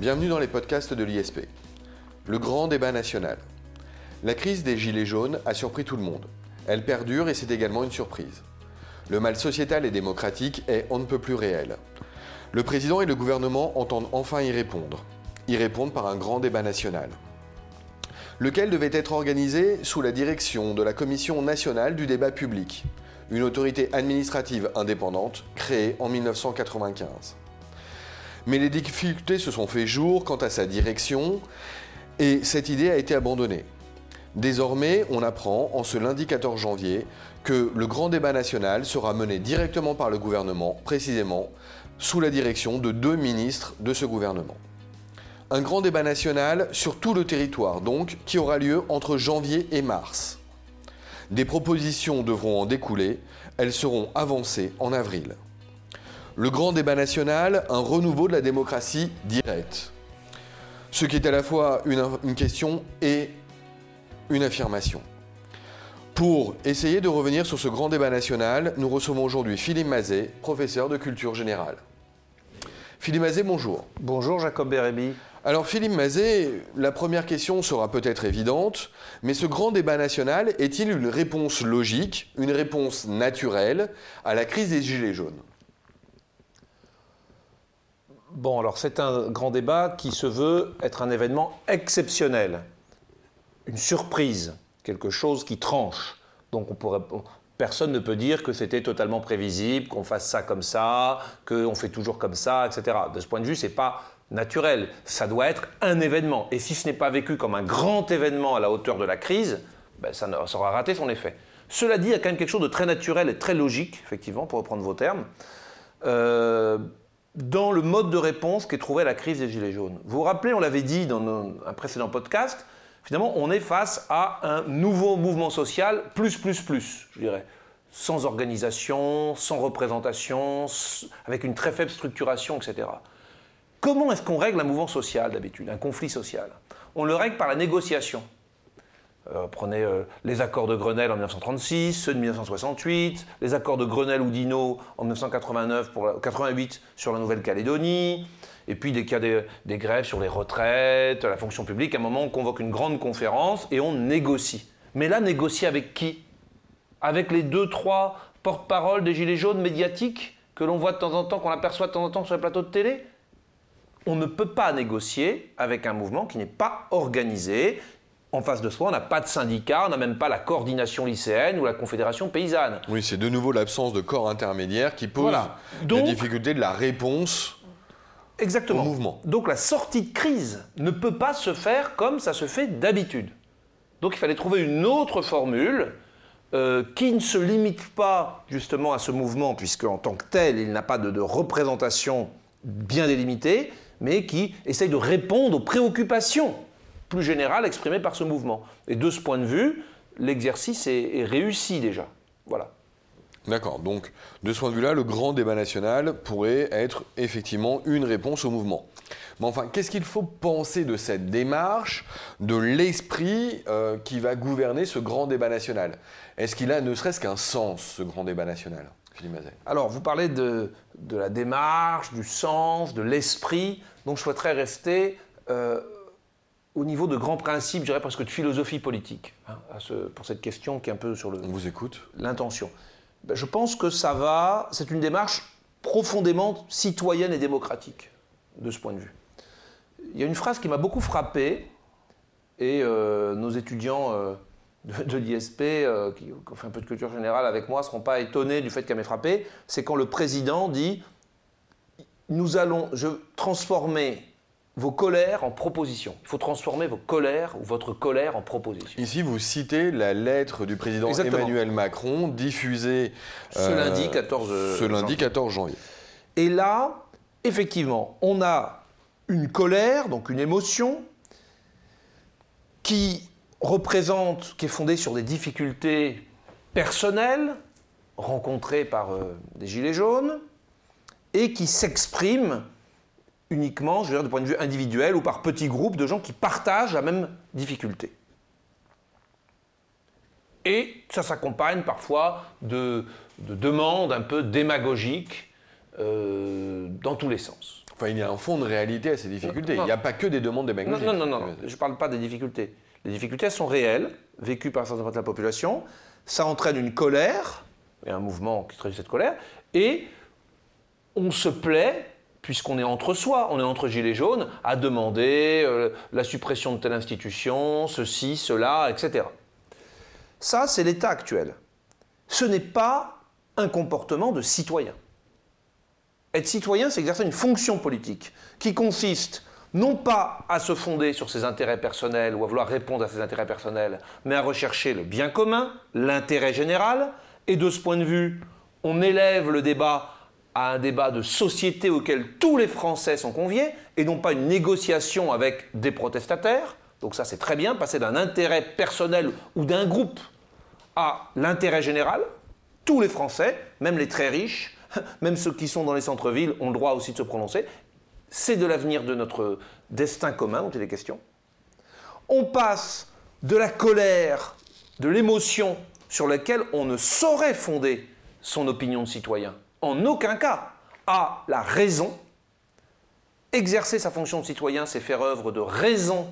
Bienvenue dans les podcasts de l'ISP. Le grand débat national. La crise des Gilets jaunes a surpris tout le monde. Elle perdure et c'est également une surprise. Le mal sociétal et démocratique est on ne peut plus réel. Le président et le gouvernement entendent enfin y répondre. Y répondre par un grand débat national. Lequel devait être organisé sous la direction de la Commission nationale du débat public, une autorité administrative indépendante créée en 1995. Mais les difficultés se sont fait jour quant à sa direction et cette idée a été abandonnée. Désormais, on apprend en ce lundi 14 janvier que le grand débat national sera mené directement par le gouvernement, précisément sous la direction de deux ministres de ce gouvernement. Un grand débat national sur tout le territoire, donc, qui aura lieu entre janvier et mars. Des propositions devront en découler, elles seront avancées en avril. Le grand débat national, un renouveau de la démocratie directe. Ce qui est à la fois une, une question et une affirmation. Pour essayer de revenir sur ce grand débat national, nous recevons aujourd'hui Philippe Mazet, professeur de culture générale. Philippe Mazet, bonjour. Bonjour Jacob Bérébi. Alors Philippe Mazet, la première question sera peut-être évidente, mais ce grand débat national est-il une réponse logique, une réponse naturelle à la crise des Gilets jaunes? Bon, alors c'est un grand débat qui se veut être un événement exceptionnel, une surprise, quelque chose qui tranche. Donc personne ne peut dire que c'était totalement prévisible, qu'on fasse ça comme ça, qu'on fait toujours comme ça, etc. De ce point de vue, c'est pas naturel. Ça doit être un événement. Et si ce n'est pas vécu comme un grand événement à la hauteur de la crise, ben ça, ça, aura raté son effet. Cela dit, il y a quand même quelque chose de très naturel et très logique, effectivement, pour reprendre vos termes. Euh, dans le mode de réponse qu'est trouvé la crise des Gilets jaunes. Vous vous rappelez, on l'avait dit dans un précédent podcast, finalement, on est face à un nouveau mouvement social, plus, plus, plus, je dirais. Sans organisation, sans représentation, avec une très faible structuration, etc. Comment est-ce qu'on règle un mouvement social d'habitude, un conflit social? On le règle par la négociation. Euh, prenez euh, les accords de Grenelle en 1936, ceux de 1968, les accords de Grenelle-Oudinot en 1989 pour la, 88 sur la Nouvelle-Calédonie, et puis y a des, des, grèves sur les retraites, la fonction publique, à un moment on convoque une grande conférence et on négocie. Mais là, négocier avec qui? Avec les deux, trois porte-paroles des Gilets jaunes médiatiques que l'on voit de temps en temps, qu'on aperçoit de temps en temps sur les plateaux de télé? On ne peut pas négocier avec un mouvement qui n'est pas organisé, en face de soi, on n'a pas de syndicat, on n'a même pas la coordination lycéenne ou la confédération paysanne. Oui, c'est de nouveau l'absence de corps intermédiaire qui pose voilà. la difficulté de la réponse Exactement. au mouvement. Donc la sortie de crise ne peut pas se faire comme ça se fait d'habitude. Donc il fallait trouver une autre formule euh, qui ne se limite pas justement à ce mouvement, puisque en tant que tel, il n'a pas de, de représentation bien délimitée, mais qui essaye de répondre aux préoccupations plus générale exprimée par ce mouvement. Et de ce point de vue, l'exercice est, est, réussi déjà. Voilà. D'accord. Donc, de ce point de vue-là, le grand débat national pourrait être effectivement une réponse au mouvement. Mais enfin, qu'est-ce qu'il faut penser de cette démarche, de l'esprit euh, qui va gouverner ce grand débat national? Est-ce qu'il a ne serait-ce qu'un sens, ce grand débat national Philippe Mazet? Alors, vous parlez de, de, la démarche, du sens, de l'esprit. Donc, je souhaiterais rester euh, au niveau de grands principes, je dirais presque de philosophie politique, hein, ce, pour cette question qui est un peu sur le. On vous écoute. L'intention. Ben, je pense que ça va. C'est une démarche profondément citoyenne et démocratique, de ce point de vue. Il y a une phrase qui m'a beaucoup frappé, et euh, nos étudiants euh, de, de l'ISP, euh, qui, qui, ont fait un peu de culture générale avec moi, ne seront pas étonnés du fait qu'elle m'ait frappé. C'est quand le président dit Nous allons je, transformer vos colères en propositions. Il faut transformer vos colères ou votre colère en proposition. Ici, vous citez la lettre du président Exactement. Emmanuel Macron diffusée ce euh, lundi 14 ce lundi 14 janvier. Et là, effectivement, on a une colère, donc une émotion qui représente, qui est fondée sur des difficultés personnelles rencontrées par euh, des gilets jaunes et qui s'exprime uniquement, je veux dire, du point de vue individuel ou par petits groupes de gens qui partagent la même difficulté. Et ça s'accompagne parfois de, de, demandes un peu démagogiques euh, dans tous les sens. Enfin, il y a un fond de réalité à ces difficultés. Il n'y a pas que des demandes démagogiques. Non, non, non, non. je ne parle pas des difficultés. Les difficultés, elles sont réelles, vécues par un certain nombre de la population. Ça entraîne une colère, et un mouvement qui traduit cette colère, et on se plaît, puisqu'on est entre soi, on est entre gilets jaunes, à demander euh, la suppression de telle institution, ceci, cela, etc. Ça, c'est l'état actuel. Ce n'est pas un comportement de citoyen. Être citoyen, c'est exercer une fonction politique qui consiste non pas à se fonder sur ses intérêts personnels ou à vouloir répondre à ses intérêts personnels, mais à rechercher le bien commun, l'intérêt général. Et de ce point de vue, on élève le débat à un débat de société auquel tous les Français sont conviés, et non pas une négociation avec des protestataires. Donc ça, c'est très bien, passer d'un intérêt personnel ou d'un groupe à l'intérêt général. Tous les Français, même les très riches, même ceux qui sont dans les centres-villes, ont le droit aussi de se prononcer. C'est de l'avenir de notre destin commun dont il est question. On passe de la colère, de l'émotion sur laquelle on ne saurait fonder son opinion de citoyen, en aucun cas, à la raison. Exercer sa fonction de citoyen, c'est faire œuvre de raison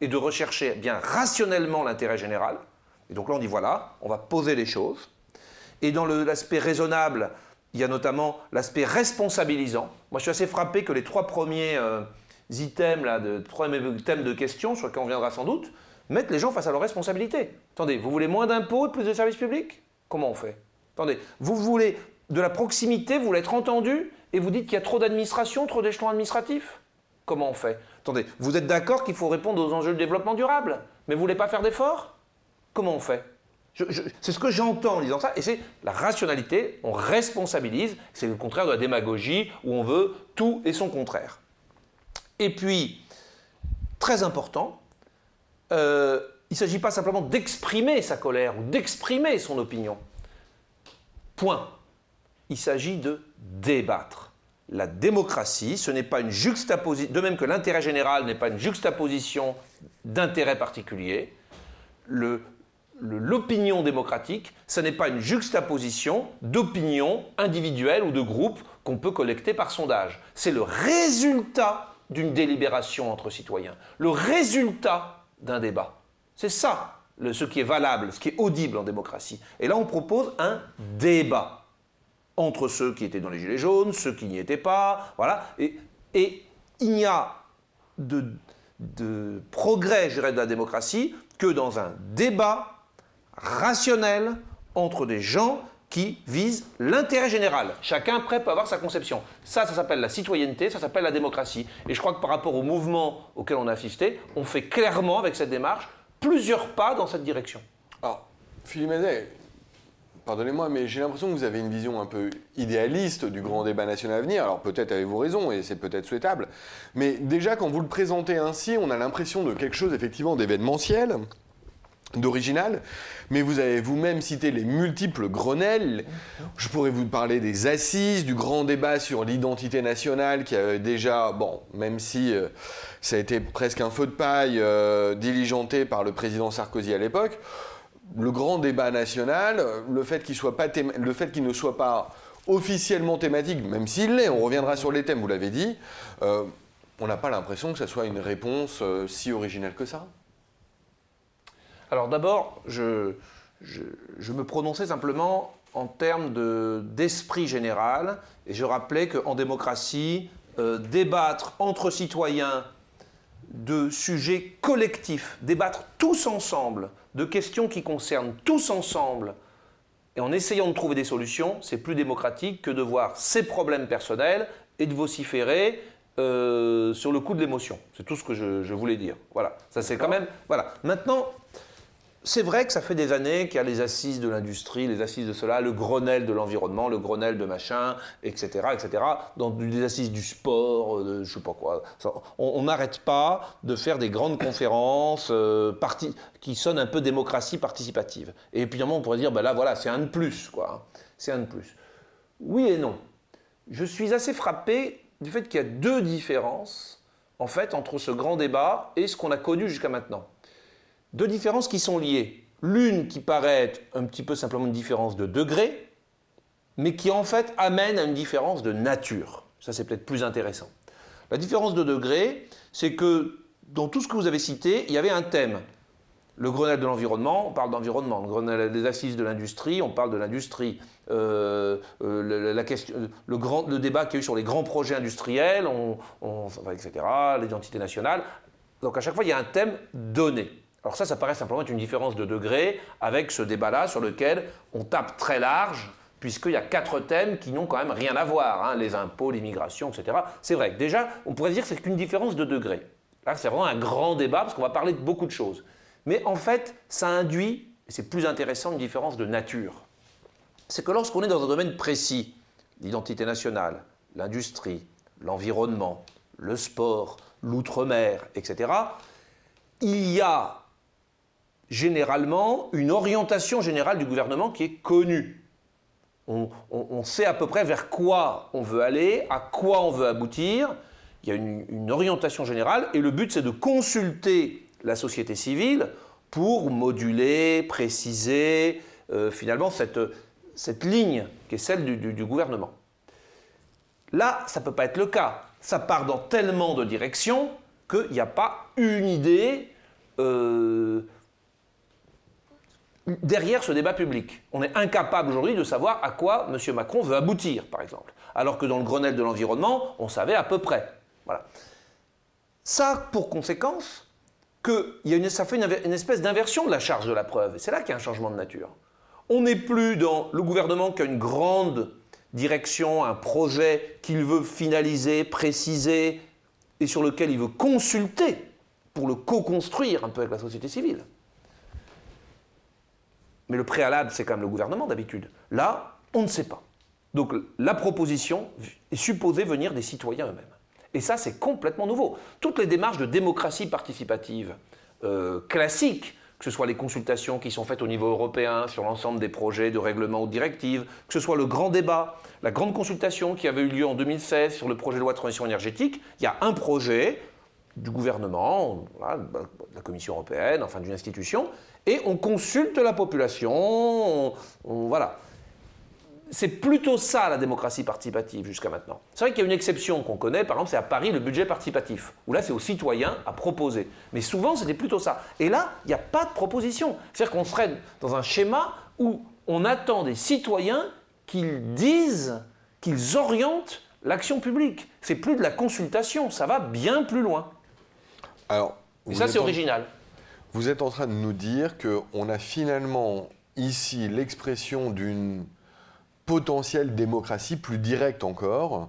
et de rechercher bien rationnellement l'intérêt général. Et donc là, on dit voilà, on va poser les choses. Et dans l'aspect raisonnable, il y a notamment l'aspect responsabilisant. Moi, je suis assez frappé que les trois premiers euh, items, là, de, premiers thèmes de questions, sur lesquels on viendra sans doute, mettent les gens face à leurs responsabilités. Attendez, vous voulez moins d'impôts plus de services publics? Comment on fait? Attendez, vous voulez de la proximité, vous voulez être entendu, et vous dites qu'il y a trop d'administration, trop d'échelons administratifs Comment on fait? Attendez, vous êtes d'accord qu'il faut répondre aux enjeux de développement durable, mais vous voulez pas faire d'efforts? Comment on fait? C'est ce que j'entends en disant ça, et c'est la rationalité, on responsabilise, c'est le contraire de la démagogie où on veut tout et son contraire. Et puis, très important, euh, il ne s'agit pas simplement d'exprimer sa colère ou d'exprimer son opinion. Point. Il s'agit de débattre. La démocratie, ce n'est pas une juxtaposition, de même que l'intérêt général n'est pas une juxtaposition d'intérêts particuliers, l'opinion démocratique, ce n'est pas une juxtaposition d'opinions individuelles ou de groupes qu'on peut collecter par sondage. C'est le résultat d'une délibération entre citoyens, le résultat d'un débat. C'est ça ce qui est valable, ce qui est audible en démocratie. Et là, on propose un débat entre ceux qui étaient dans les Gilets jaunes, ceux qui n'y étaient pas, voilà. Et, il n'y a de, progrès, je dirais, de la démocratie que dans un débat rationnel entre des gens qui visent l'intérêt général. Chacun après peut avoir sa conception. Ça, ça s'appelle la citoyenneté, ça s'appelle la démocratie. Et je crois que par rapport au mouvement auquel on a assisté, on fait clairement avec cette démarche plusieurs pas dans cette direction. Alors, Philippe Mazet, pardonnez-moi, mais j'ai l'impression que vous avez une vision un peu idéaliste du grand débat national à venir. Alors peut-être avez-vous raison, et c'est peut-être souhaitable. Mais déjà, quand vous le présentez ainsi, on a l'impression de quelque chose effectivement d'événementiel d'original, mais vous avez vous-même cité les multiples Grenelles. Je pourrais vous parler des assises, du grand débat sur l'identité nationale qui a déjà, bon, même si euh, ça a été presque un feu de paille euh, diligenté par le président Sarkozy à l'époque, le grand débat national, le fait qu'il ne soit pas officiellement thématique, même s'il l'est, on reviendra sur les thèmes, vous l'avez dit, euh, on n'a pas l'impression que ça soit une réponse si originale que ça. Alors d'abord, je, me prononçais simplement en termes d'esprit général, et je rappelais qu'en démocratie, euh, débattre entre citoyens de sujets collectifs, débattre tous ensemble de questions qui concernent tous ensemble, et en essayant de trouver des solutions, c'est plus démocratique que de voir ses problèmes personnels et de vociférer euh, sur le coup de l'émotion. C'est tout ce que je, je, voulais dire. Voilà, ça c'est quand même. Voilà. Maintenant, c'est vrai que ça fait des années qu'il y a les assises de l'industrie, les assises de cela, le Grenelle de l'environnement, le Grenelle de machin, etc., etc., dans des assises du sport, de je sais pas quoi. On n'arrête pas de faire des grandes conférences euh, qui sonnent un peu démocratie participative. Et puis, on pourrait dire, ben là, voilà, c'est un de plus, quoi. C'est un de plus. Oui et non. Je suis assez frappé du fait qu'il y a deux différences, en fait, entre ce grand débat et ce qu'on a connu jusqu'à maintenant deux différences qui sont liées. L'une qui paraît un petit peu simplement une différence de degré, mais qui en fait amène à une différence de nature. Ça, c'est peut-être plus intéressant. La différence de degré, c'est que dans tout ce que vous avez cité, il y avait un thème. Le Grenelle de l'environnement, on parle d'environnement. Le Grenelle des assises de l'industrie, on parle de l'industrie. Euh, euh, le, débat qu'il y a eu sur les grands projets industriels, etc., l'identité nationale. Donc à chaque fois, il y a un thème donné. Alors ça, ça paraît simplement être une différence de degré avec ce débat-là sur lequel on tape très large, puisqu'il y a quatre thèmes qui n'ont quand même rien à voir, hein, les impôts, l'immigration, etc. C'est vrai déjà, on pourrait dire que c'est qu'une différence de degré. Là, c'est vraiment un grand débat, parce qu'on va parler de beaucoup de choses. Mais en fait, ça induit, et c'est plus intéressant, une différence de nature. C'est que lorsqu'on est dans un domaine précis, l'identité nationale, l'industrie, l'environnement, le sport, l'outre-mer, etc., il y a généralement une orientation générale du gouvernement qui est connue. On, sait à peu près vers quoi on veut aller, à quoi on veut aboutir. Il y a une, orientation générale et le but c'est de consulter la société civile pour moduler, préciser euh, finalement cette, cette, ligne qui est celle du, gouvernement. Là, ça ne peut pas être le cas. Ça part dans tellement de directions qu'il n'y a pas une idée euh, derrière ce débat public. On est incapable aujourd'hui de savoir à quoi M. Macron veut aboutir, par exemple. Alors que dans le Grenelle de l'environnement, on savait à peu près. Voilà. Ça a pour conséquence que y a une, ça fait une, espèce d'inversion de la charge de la preuve. Et c'est là qu'il y a un changement de nature. On n'est plus dans le gouvernement qui a une grande direction, un projet qu'il veut finaliser, préciser, et sur lequel il veut consulter pour le co-construire un peu avec la société civile. Mais le préalable, c'est quand même le gouvernement d'habitude. Là, on ne sait pas. Donc la proposition est supposée venir des citoyens eux-mêmes. Et ça, c'est complètement nouveau. Toutes les démarches de démocratie participative euh, classiques, que ce soit les consultations qui sont faites au niveau européen sur l'ensemble des projets de règlement ou de directives, que ce soit le grand débat, la grande consultation qui avait eu lieu en 2016 sur le projet de loi de transition énergétique, il y a un projet du gouvernement, de la Commission européenne, enfin d'une institution, et on consulte la population, voilà. C'est plutôt ça la démocratie participative jusqu'à maintenant. C'est vrai qu'il y a une exception qu'on connaît, par exemple, c'est à Paris le budget participatif, où là c'est aux citoyens à proposer. Mais souvent c'était plutôt ça. Et là, il n'y a pas de proposition. C'est-à-dire qu'on serait dans un schéma où on attend des citoyens qu'ils disent, qu'ils orientent l'action publique. C'est plus de la consultation, ça va bien plus loin. Alors, Et ça c'est original. Vous êtes en train de nous dire qu'on a finalement ici l'expression d'une potentielle démocratie plus directe encore,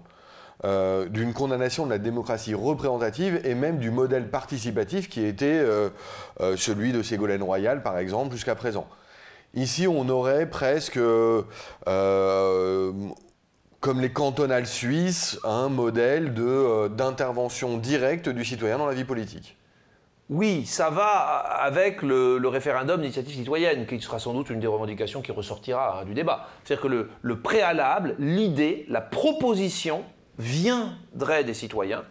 euh, d'une condamnation de la démocratie représentative et même du modèle participatif qui était euh, euh, celui de Ségolène Royal, par exemple, jusqu'à présent. Ici, on aurait presque, comme les cantonales suisses, un modèle d'intervention directe du citoyen dans la vie politique. Oui, ça va avec le, référendum d'initiative citoyenne, qui sera sans doute une des revendications qui ressortira hein, du débat. C'est-à-dire que le, préalable, l'idée, la proposition viendrait des citoyens,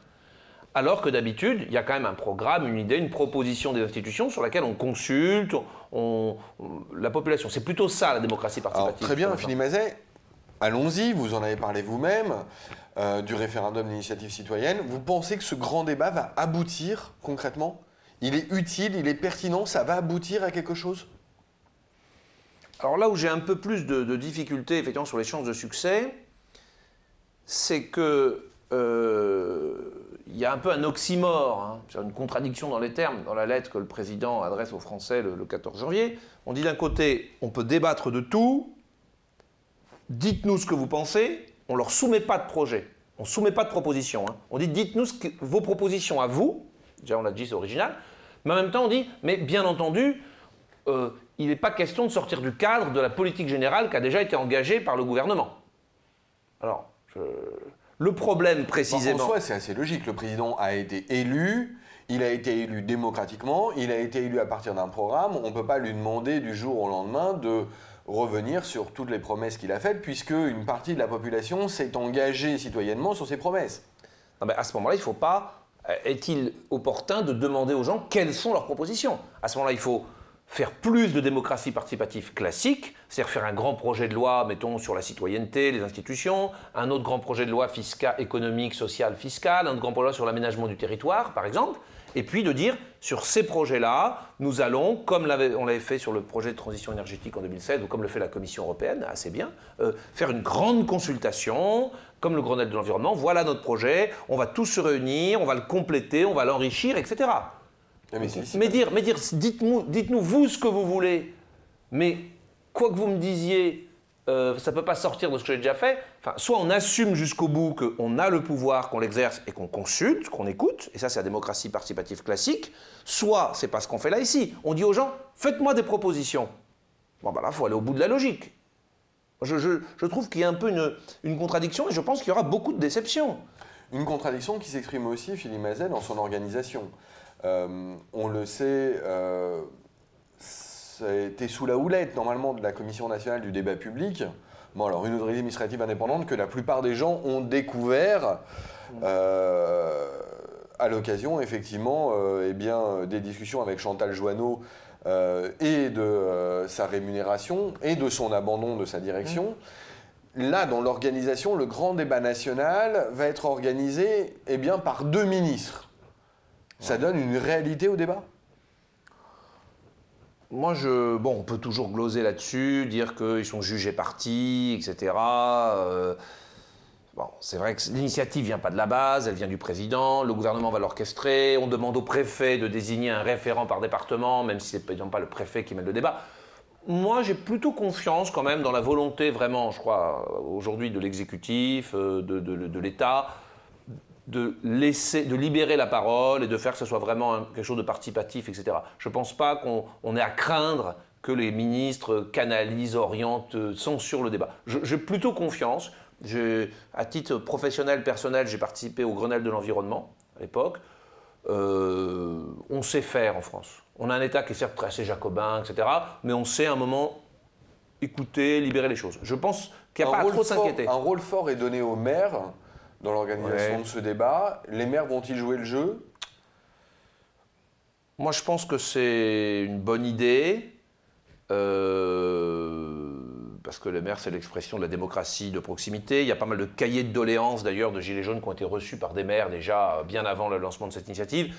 alors que d'habitude, il y a quand même un programme, une idée, une proposition des institutions sur laquelle on consulte la population. C'est plutôt ça la démocratie participative. très bien, Philippe Mazet. Allons-y, vous en avez parlé vous-même, euh, du référendum d'initiative citoyenne. Vous pensez que ce grand débat va aboutir concrètement il est utile, il est pertinent, ça va aboutir à quelque chose? Alors là où j'ai un peu plus de, difficultés effectivement sur les chances de succès, c'est que euh, il y a un peu un oxymore, hein, une contradiction dans les termes, dans la lettre que le président adresse aux Français le, 14 janvier. On dit d'un côté, on peut débattre de tout, dites-nous ce que vous pensez, on ne leur soumet pas de projet, on ne soumet pas de proposition. Hein. On dit, dites-nous vos propositions à vous, déjà on l'a dit, c'est original, mais en même temps, on dit, mais bien entendu, euh, il n'est pas question de sortir du cadre de la politique générale qui a déjà été engagée par le gouvernement. Alors, le problème précisément. en soi, c'est assez logique. Le président a été élu, il a été élu démocratiquement, il a été élu à partir d'un programme. On ne peut pas lui demander du jour au lendemain de revenir sur toutes les promesses qu'il a faites, puisque une partie de la population s'est engagée citoyennement sur ces promesses. Non, mais à ce moment-là, il ne faut pas est-il opportun de demander aux gens quelles sont leurs propositions? À ce moment-là, il faut faire plus de démocratie participative classique, c'est-à-dire faire un grand projet de loi, mettons, sur la citoyenneté, les institutions, un autre grand projet de loi fiscal, économique, social, fiscal, un autre grand projet de loi sur l'aménagement du territoire, par exemple, et puis de dire, sur ces projets-là, nous allons, comme on l'avait fait sur le projet de transition énergétique en 2016, ou comme le fait la Commission européenne, assez bien, euh, faire une grande consultation, comme le Grenelle de l'environnement, voilà notre projet, on va tous se réunir, on va le compléter, on va l'enrichir, etc. Mais, dire, mais dire dites-nous, dites-nous vous ce que vous voulez, mais quoi que vous me disiez, euh, ça ne peut pas sortir de ce que j'ai déjà fait. Enfin, soit on assume jusqu'au bout qu'on a le pouvoir, qu'on l'exerce et qu'on consulte, qu'on écoute, et ça c'est la démocratie participative classique, soit c'est pas ce qu'on fait là ici. On dit aux gens, faites-moi des propositions. Bon, ben là, il faut aller au bout de la logique. Je, trouve qu'il y a un peu une, contradiction et je pense qu'il y aura beaucoup de déceptions. Une contradiction qui s'exprime aussi, Philippe Mazel, dans son organisation. Euh, on le sait, euh, c'était sous la houlette normalement de la Commission nationale du débat public. Bon, alors une autorité administrative indépendante que la plupart des gens ont découvert euh, à l'occasion, effectivement, eh bien, des discussions avec Chantal Joanneau et de sa rémunération et de son abandon de sa direction. Mmh. Là, dans l'organisation, le grand débat national va être organisé eh bien, par deux ministres ça donne une réalité au débat? Moi, je, bon, on peut toujours gloser là-dessus, dire qu'ils sont jugés partis, etc. Euh, bon, c'est vrai que l'initiative vient pas de la base, elle vient du président. Le gouvernement va l'orchestrer. On demande au préfet de désigner un référent par département, même si c'est pas le préfet qui mène le débat. Moi, j'ai plutôt confiance quand même dans la volonté vraiment, je crois, aujourd'hui de l'exécutif, euh, de, l'État, de laisser, de libérer la parole et de faire que ce soit vraiment quelque chose de participatif, etc. Je ne pense pas qu'on ait à craindre que les ministres canalisent, orientent, censurent le débat. J'ai plutôt confiance. À titre professionnel, personnel, j'ai participé au Grenelle de l'environnement à l'époque. Euh, on sait faire en France. On a un État qui est certes assez jacobin, etc., mais on sait à un moment écouter, libérer les choses. Je pense qu'il n'y a pas à trop s'inquiéter. Un rôle fort est donné aux maires dans l'organisation de ce débat. Les maires vont-ils jouer le jeu? Moi, je pense que c'est une bonne idée. Euh, parce que les maires, c'est l'expression de la démocratie de proximité. Il y a pas mal de cahiers de doléances, d'ailleurs, de Gilets jaunes qui ont été reçus par des maires déjà bien avant le lancement de cette initiative.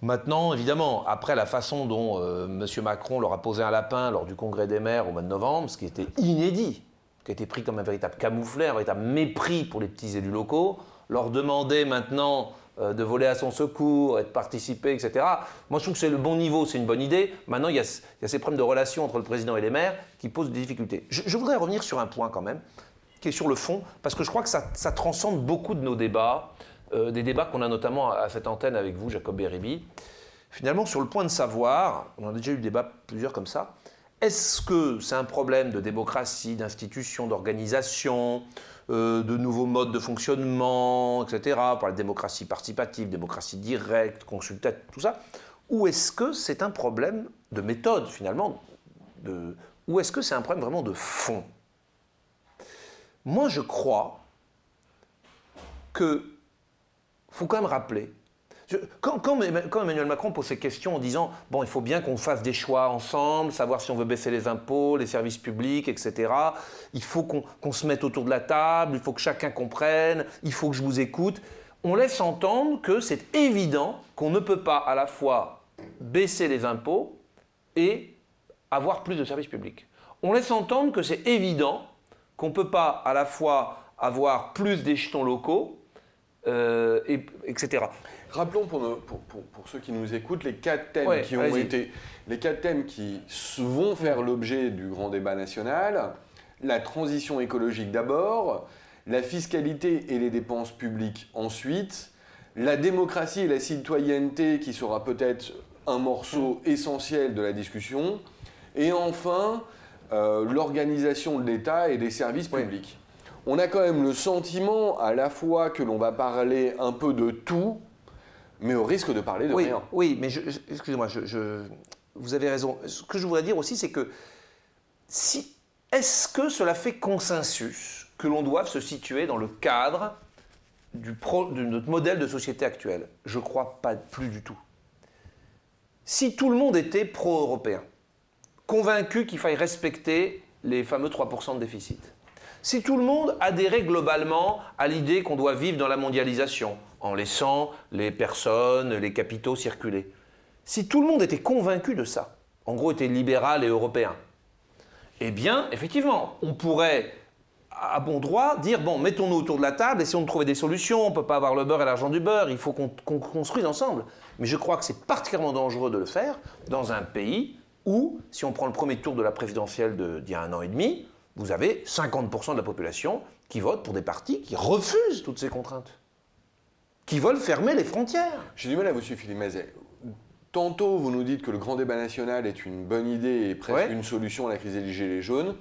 Maintenant, évidemment, après la façon dont euh, M. Macron leur a posé un lapin lors du congrès des maires au mois de novembre, ce qui était inédit, qui a été pris comme un véritable camouflet, un véritable mépris pour les petits élus locaux, leur demander maintenant euh, de voler à son secours et de participer, etc. Moi, je trouve que c'est le bon niveau, c'est une bonne idée. Maintenant, il y, a, ces problèmes de relations entre le président et les maires qui posent des difficultés. Je, voudrais revenir sur un point quand même, qui est sur le fond, parce que je crois que ça, transcende beaucoup de nos débats, euh, des débats qu'on a notamment à, cette antenne avec vous, Jacob Beribi. Finalement, sur le point de savoir, on a déjà eu des débats plusieurs comme ça, est-ce que c'est un problème de démocratie, d'institution, d'organisation, euh, de nouveaux modes de fonctionnement, etc. Pour la démocratie participative, démocratie directe, consultative, tout ça Ou est-ce que c'est un problème de méthode finalement Ou est-ce que c'est un problème vraiment de fond? Moi je crois que faut quand même rappeler quand, Emmanuel Macron pose ces questions en disant bon, il faut bien qu'on fasse des choix ensemble, savoir si on veut baisser les impôts, les services publics, etc. Il faut qu'on se mette autour de la table, il faut que chacun comprenne, il faut que je vous écoute. On laisse entendre que c'est évident qu'on ne peut pas à la fois baisser les impôts et avoir plus de services publics. On laisse entendre que c'est évident qu'on ne peut pas à la fois avoir plus des jetons locaux, euh, etc. Rappelons pour, pour, ceux qui nous écoutent les quatre thèmes qui ont été les quatre thèmes qui vont faire l'objet du grand débat national. La transition écologique d'abord, la fiscalité et les dépenses publiques ensuite, la démocratie et la citoyenneté qui sera peut-être un morceau essentiel de la discussion, et enfin euh, l'organisation de l'État et des services publics. On a quand même le sentiment à la fois que l'on va parler un peu de tout, mais au risque de parler de oui, rien. Oui, mais excusez-moi, je, vous avez raison. Ce que je voudrais dire aussi, c'est que si, est-ce que cela fait consensus que l'on doit se situer dans le cadre du de notre modèle de société actuel Je ne crois pas plus du tout. si tout le monde était pro-européen, convaincu qu'il faille respecter les fameux 3% de déficit, si tout le monde adhérait globalement à l'idée qu'on doit vivre dans la mondialisation, en laissant les personnes, les capitaux circuler, si tout le monde était convaincu de ça, en gros était libéral et européen, eh bien, effectivement, on pourrait à bon droit dire bon, mettons-nous autour de la table, essayons de trouver des solutions. On ne peut pas avoir le beurre et l'argent du beurre. Il faut qu'on construise ensemble. Mais je crois que c'est particulièrement dangereux de le faire dans un pays où, si on prend le premier tour de la présidentielle d'il y a un an et demi, vous avez 50% de la population qui vote pour des partis qui refusent toutes ces contraintes, qui veulent fermer les frontières. J'ai du mal à vous suivre, Philippe Mazet. Tantôt, vous nous dites que le grand débat national est une bonne idée et presque une solution à la crise des Gilets jaunes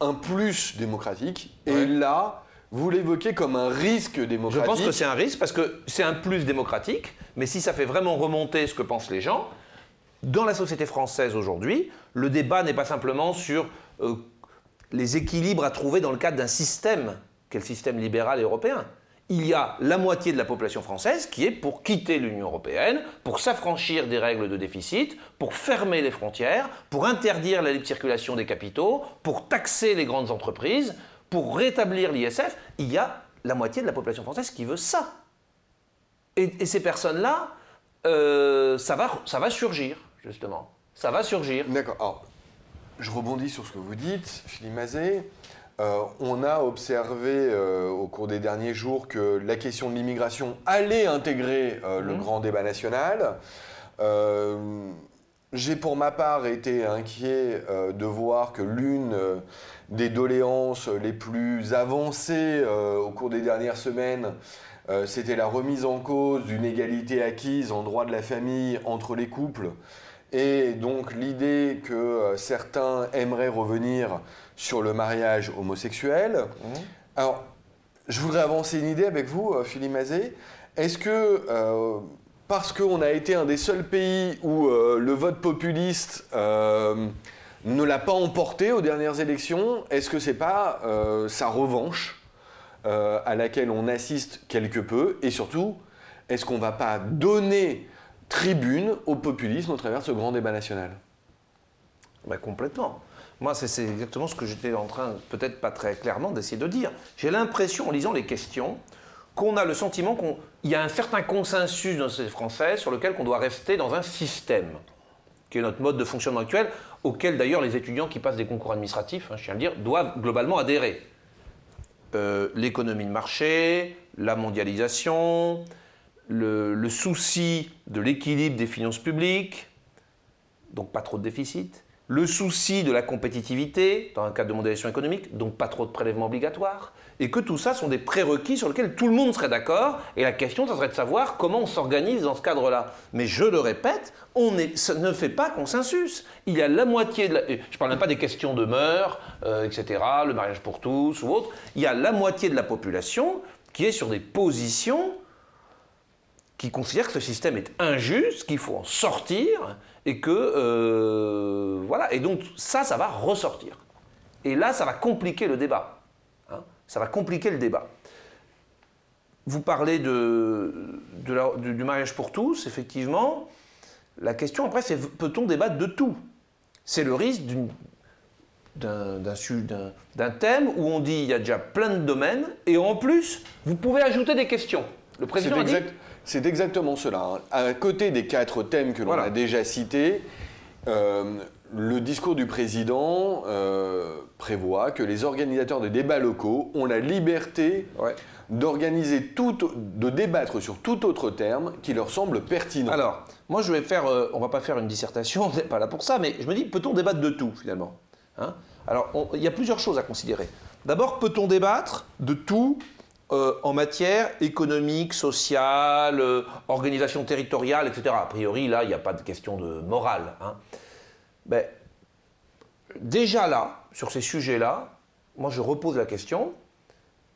un plus démocratique. Et là, vous l'évoquez comme un risque démocratique. Je pense que c'est un risque parce que c'est un plus démocratique, mais si ça fait vraiment remonter ce que pensent les gens, dans la société française aujourd'hui, le débat n'est pas simplement sur euh, les équilibres à trouver dans le cadre d'un système, quel système libéral européen il y a la moitié de la population française qui est pour quitter l'Union européenne, pour s'affranchir des règles de déficit, pour fermer les frontières, pour interdire la libre circulation des capitaux, pour taxer les grandes entreprises, pour rétablir l'ISF. Il y a la moitié de la population française qui veut ça. Et, ces personnes-là, euh, ça, va, ça va surgir, justement. Ça va surgir. D'accord. Je rebondis sur ce que vous dites, Philippe Mazet. Euh, on a observé euh, au cours des derniers jours que la question de l'immigration allait intégrer euh, le mhm. grand débat national. J'ai pour ma part été inquiet de voir que l'une des doléances les plus avancées au cours des dernières semaines, c'était la remise en cause d'une égalité acquise en droit de la famille entre les couples. Et donc l'idée que certains aimeraient revenir sur le mariage homosexuel. Mmh. Alors, je voudrais avancer une idée avec vous, euh, Philippe Mazet. Est-ce que, euh, parce qu'on a été un des seuls pays où euh, le vote populiste ne l'a pas emporté aux dernières élections, est-ce que c'est pas sa revanche à laquelle on assiste quelque peu? Et surtout, est-ce qu'on ne va pas donner tribune au populisme au travers de ce grand débat national bah, Complètement. Moi, c'est exactement ce que j'étais en train, peut-être pas très clairement, d'essayer de dire. J'ai l'impression, en lisant les questions, qu'on a le sentiment qu'il y a un certain consensus dans ces Français sur lequel qu'on doit rester dans un système, qui est notre mode de fonctionnement actuel, auquel d'ailleurs les étudiants qui passent des concours administratifs, hein, je tiens à le dire, doivent globalement adhérer. Euh, l'économie de marché, la mondialisation, le souci de l'équilibre des finances publiques, donc pas trop de déficit, le souci de la compétitivité dans un cadre de mondialisation économique, donc pas trop de prélèvements obligatoires, et que tout ça sont des prérequis sur lesquels tout le monde serait d'accord, et la question, ça serait de savoir comment on s'organise dans ce cadre-là. Mais je le répète, on ne fait pas consensus. Il y a la moitié de. Je parle même pas des questions de mœurs, euh, etc., le mariage pour tous ou autre. Il y a la moitié de la population qui est sur des positions qui considèrent que ce système est injuste, qu'il faut en sortir, et que euh, voilà. Et donc ça, ça va ressortir. Et là, ça va compliquer le débat. Hein. ça va compliquer le débat. Vous parlez de, du, mariage pour tous, effectivement. La question après, c'est peut-on débattre de tout? C'est le risque d'un thème où on dit il y a déjà plein de domaines et en plus, vous pouvez ajouter des questions. Le président a dit, c'est exactement cela. Hein. À côté des quatre thèmes que l'on a déjà cités, euh, le discours du président euh, prévoit que les organisateurs des débats locaux ont la liberté d'organiser tout, de débattre sur tout autre terme qui leur semble pertinent. Alors, moi je vais faire, euh, on va pas faire une dissertation, on n'est pas là pour ça, mais je me dis, peut-on débattre de tout finalement hein? Alors, il y a plusieurs choses à considérer. D'abord, peut-on débattre de tout euh, en matière économique, sociale, euh, organisation territoriale, etc. A priori, là, il n'y a pas de question de morale. Hein. Ben, déjà là, sur ces sujets-là, moi je repose la question.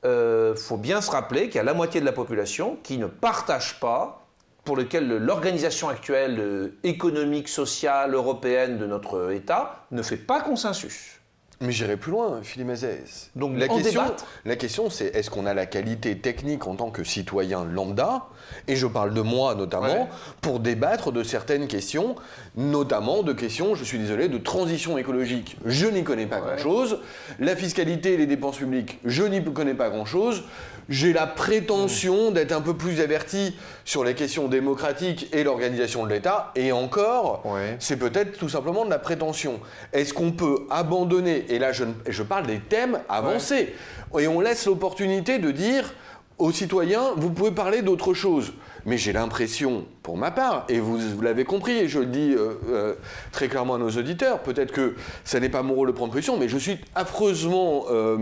Il euh, faut bien se rappeler qu'il y a la moitié de la population qui ne partage pas, pour lequel l'organisation actuelle économique, sociale, européenne de notre État ne fait pas consensus. Mais j'irai plus loin, Philippe Mazès. Donc, la question, débattre la question, c'est est-ce qu'on a la qualité technique en tant que citoyen lambda, et je parle de moi notamment, Ouais. pour débattre de certaines questions, notamment de questions, je suis désolé, de transition écologique. Je n'y connais pas grand-chose. La fiscalité et les dépenses publiques, je n'y connais pas grand-chose. J'ai la prétention d'être un peu plus averti sur les questions démocratiques et l'organisation de l'État, et encore, Ouais. c'est peut-être tout simplement de la prétention. Est-ce qu'on peut abandonner, et là je, je parle des thèmes avancés, et on laisse l'opportunité de dire aux citoyens, vous pouvez parler d'autre chose. Mais j'ai l'impression, pour ma part, et vous, vous l'avez compris, et je le dis euh, euh, très clairement à nos auditeurs, peut-être que ça n'est pas mon rôle de prendre position, mais je suis affreusement... euh,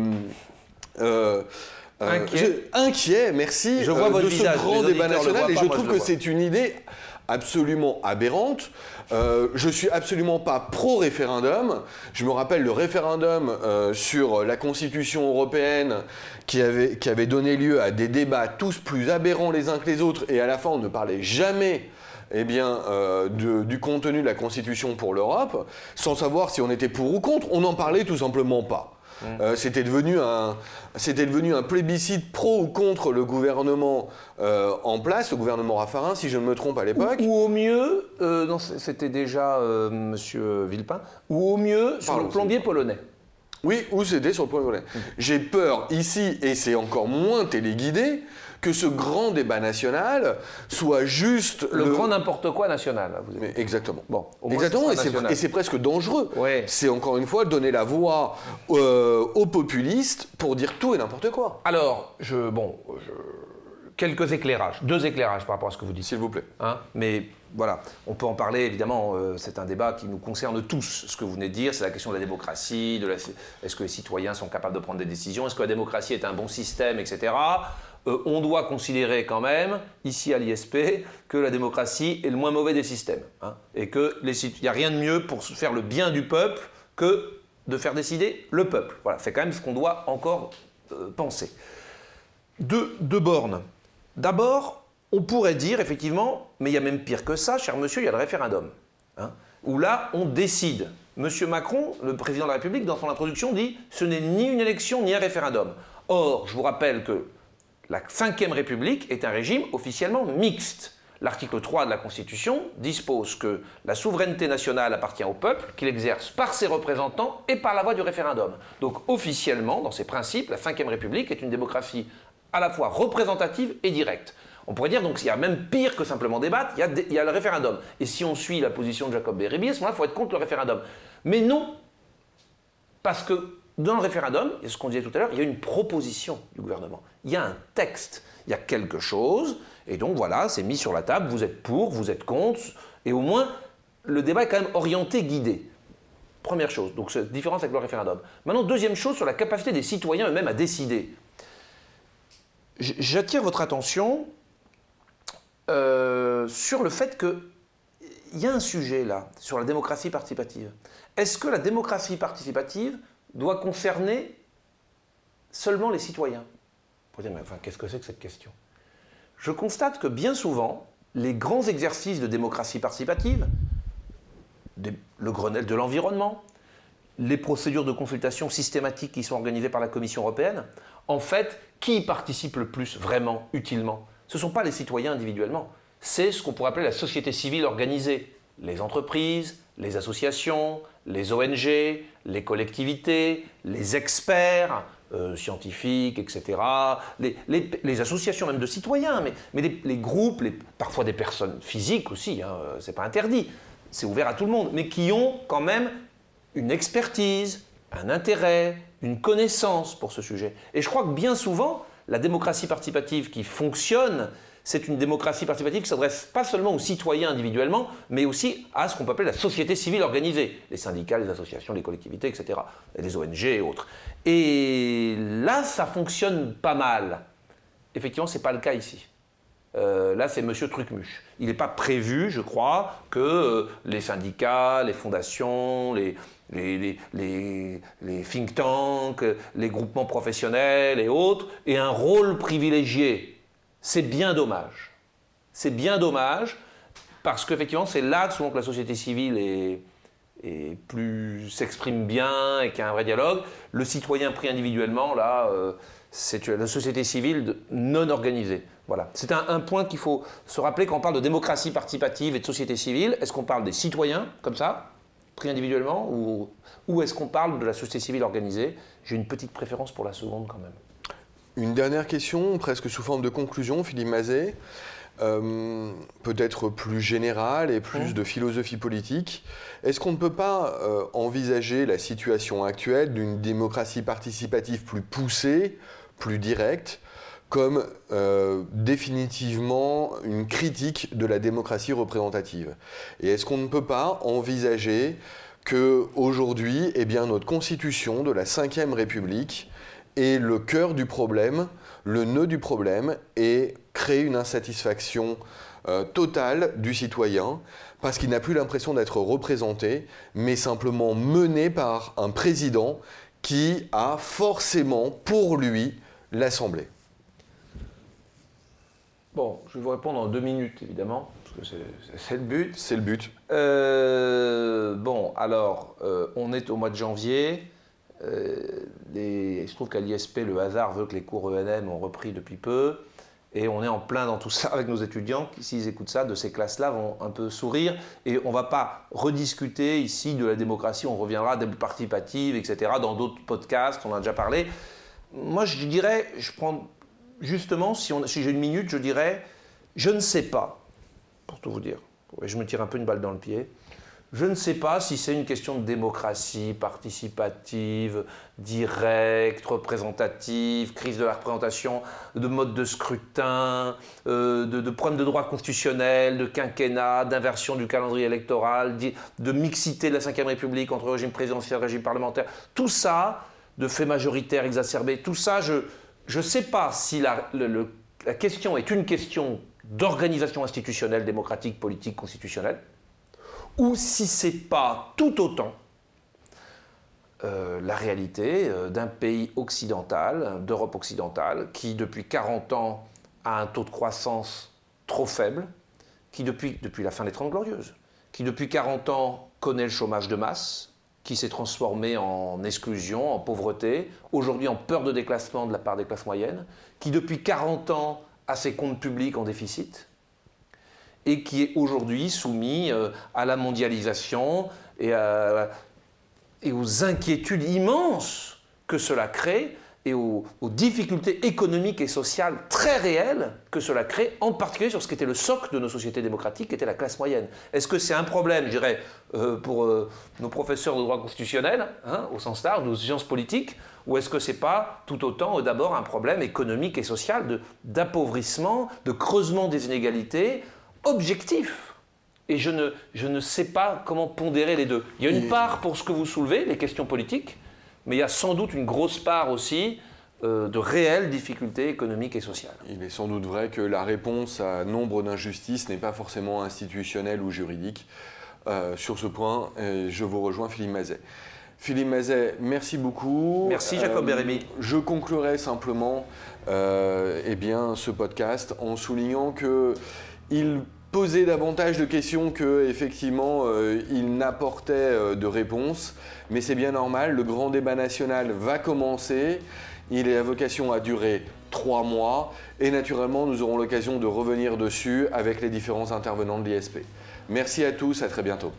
euh, Inquiet. je- inquiet, merci, Je vois euh, votre de ce visage, grand les débat national, et pas, je trouve je que c'est une idée absolument aberrante. Euh, je suis absolument pas pro-référendum. Je me rappelle le référendum euh, sur la Constitution européenne qui avait, qui avait donné lieu à des débats tous plus aberrants les uns que les autres, et à la fin on ne parlait jamais eh bien, euh, de- du contenu de la Constitution pour l'Europe, sans savoir si on était pour ou contre. On n'en parlait tout simplement pas. Euh, c'était devenu un, c'était devenu un plébiscite pro ou contre le gouvernement euh, en place, le gouvernement Raffarin, si je ne me trompe à l'époque. Ou au mieux, euh, c'était déjà euh, Monsieur Villepin, ou au mieux sur Pardon, le plombier polonais. Oui, ou c'était sur le point de volet. J'ai peur ici, et c'est encore moins téléguidé, que ce grand débat national soit juste Le, grand n'importe quoi national. vous avez- exactement. Bon, au moins, exactement, et c'est, national. et c'est presque dangereux. Ouais. C'est encore une fois donner la voix euh, aux populistes pour dire tout et n'importe quoi. Alors, je, bon, je- quelques éclairages, deux éclairages par rapport à ce que vous dites. S'il vous plaît. Hein, mais voilà, on peut en parler évidemment, euh, c'est un débat qui nous concerne tous. Ce que vous venez de dire, c'est la question de la démocratie, de la- est-ce que les citoyens sont capables de prendre des décisions, est-ce que la démocratie est un bon système, etc. Euh, on doit considérer quand même, ici à l'ISP, que la démocratie est le moins mauvais des systèmes. hein, et qu'il n'y a rien de mieux pour faire le bien du peuple que de faire décider le peuple. Voilà, c'est quand même ce qu'on doit encore euh, penser. Deux, bornes. D'abord, on pourrait dire effectivement, mais il y a même pire que ça, cher monsieur, il y a le référendum. hein, où là, on décide. Monsieur Macron, le président de la République, dans son introduction, dit ce n'est ni une élection ni un référendum. Or, je vous rappelle que la Ve République est un régime officiellement mixte. L'article 3 de la Constitution dispose que la souveraineté nationale appartient au peuple, qu'il exerce par ses représentants et par la voie du référendum. Donc officiellement, dans ses principes, la Ve République est une démocratie à la fois représentative et directe. On pourrait dire donc s'il y a même pire que simplement débattre, il y a, il y le référendum. Et si on suit la position de Jacob Beribi, à ce moment-là, il faut être contre le référendum. Mais non, parce que dans le référendum, et ce qu'on disait tout à l'heure, il y a une proposition du gouvernement. Il y a un texte, il y a quelque chose, et donc voilà, c'est mis sur la table, vous êtes pour, vous êtes contre, et au moins, le débat est quand même orienté, guidé. Première chose, donc cette différence avec le référendum. Maintenant, deuxième chose, sur la capacité des citoyens eux-mêmes à décider. J'attire votre attention euh, sur le fait que il y a un sujet là, sur la démocratie participative. Est-ce que la démocratie participative doit concerner seulement les citoyens. Vous dire, mais enfin, qu'est-ce que c'est que cette question? Je constate que bien souvent, les grands exercices de démocratie participative, le Grenelle de l'environnement, les procédures de consultation systématiques qui sont organisées par la Commission européenne, en fait, qui participe le plus vraiment, utilement? Ce ne sont pas les citoyens individuellement, c'est ce qu'on pourrait appeler la société civile organisée. Les entreprises, les associations, les ONG, les collectivités, les experts, euh, scientifiques, etc., les, associations même de citoyens, mais, les, groupes, parfois des personnes physiques aussi, hein, euh, c'est pas interdit, c'est ouvert à tout le monde, mais qui ont quand même une expertise, un intérêt, une connaissance pour ce sujet. Et je crois que bien souvent, la démocratie participative qui fonctionne, c'est une démocratie participative qui s'adresse pas seulement aux citoyens individuellement, mais aussi à ce qu'on peut appeler la société civile organisée, les syndicats, les associations, les collectivités, etc., et les ONG et autres. Et là, ça fonctionne pas mal. Effectivement, ce n'est pas le cas ici. Euh, là, c'est Monsieur Trucmuche. Il n'est pas prévu, je crois, que euh, les syndicats, les fondations, les, les, les- les- think tanks, les groupements professionnels et autres aient un rôle privilégié. C'est bien dommage. C'est bien dommage parce qu'effectivement, c'est là souvent que la société civile est, plus s'exprime bien et qu'il y a un vrai dialogue. Le citoyen pris individuellement, là, euh, c'est la société civile non organisée. Voilà. C'est un, point qu'il faut se rappeler quand on parle de démocratie participative et de société civile. Est-ce qu'on parle des citoyens, comme ça, pris individuellement, ou est-ce qu'on parle de la société civile organisée? J'ai une petite préférence pour la seconde quand même. Une dernière question, presque sous forme de conclusion, Philippe Mazet. Euh, peut-être plus générale et plus mmh. de philosophie politique. Est-ce qu'on ne peut pas euh, envisager la situation actuelle d'une démocratie participative plus poussée, plus directe, comme euh, définitivement une critique de la démocratie représentative? Et est-ce qu'on ne peut pas envisager que aujourd'hui, eh bien, notre constitution de la Ve République est le cœur du problème, le nœud du problème, et crée une insatisfaction euh, totale du citoyen parce qu'il n'a plus l'impression d'être représenté, mais simplement mené par un président qui a forcément pour lui l'Assemblée. Bon, je vais vous répondre en deux minutes, évidemment, parce que c'est le but. C'est le but. Euh, bon, alors, euh, on est au mois de janvier. Les, il se trouve qu'à l'ISP, le hasard veut que les cours ENM ont repris depuis peu. Et on est en plein dans tout ça avec nos étudiants qui, s'ils écoutent ça, de ces classes-là, vont un peu sourire. Et on ne va pas rediscuter ici de la démocratie, on reviendra à des participative, etc. Dans d'autres podcasts, on en a déjà parlé. Moi, je dirais, je prends justement, si, si j'ai une minute, je dirais, je ne sais pas, pour tout vous dire. Je me tire un peu une balle dans le pied. Je ne sais pas si c'est une question de démocratie participative, directe, représentative, crise de la représentation, de mode de scrutin, euh, de, problèmes de droit constitutionnel, de quinquennat, d'inversion du calendrier électoral, de mixité de la Ve République entre régime présidentiel et régime parlementaire. Tout ça, de faits majoritaires exacerbés, tout ça, je ne sais pas si la question est une question d'organisation institutionnelle, démocratique, politique, constitutionnelle ou si c'est pas tout autant euh, la réalité euh, d'un pays occidental, d'Europe occidentale, qui depuis 40 ans a un taux de croissance trop faible, qui depuis, depuis la fin des Trente Glorieuses, qui depuis 40 ans connaît le chômage de masse, qui s'est transformé en exclusion, en pauvreté, aujourd'hui en peur de déclassement de la part des classes moyennes, qui depuis 40 ans a ses comptes publics en déficit, et qui est aujourd'hui soumis euh, à la mondialisation et, aux inquiétudes immenses que cela crée et aux, difficultés économiques et sociales très réelles que cela crée, en particulier sur ce qui était le socle de nos sociétés démocratiques, qui était la classe moyenne. Est-ce que c'est un problème, je dirais, euh, pour euh, nos professeurs de droit constitutionnel, hein, au sens large, nos sciences politiques, ou est-ce que ce n'est pas tout autant d'abord un problème économique et social d'appauvrissement, de creusement des inégalités, objectif. Et je ne, je ne sais pas comment pondérer les deux. Il y a une part pour ce que vous soulevez, les questions politiques, mais il y a sans doute une grosse part aussi euh, de réelles difficultés économiques et sociales. Il est sans doute vrai que la réponse à nombre d'injustices n'est pas forcément institutionnelle ou juridique. Euh, sur ce point, je vous rejoins, Philippe Mazet. Philippe Mazet, merci beaucoup. Merci Jacob euh, Bérémy. Je conclurai simplement eh bien, ce podcast en soulignant que il poser davantage de questions que effectivement euh, il n'apportait euh, de réponses, mais c'est bien normal. Le grand débat national va commencer. Il est à vocation à durer trois mois et naturellement nous aurons l'occasion de revenir dessus avec les différents intervenants de l'ISP. Merci à tous, à très bientôt.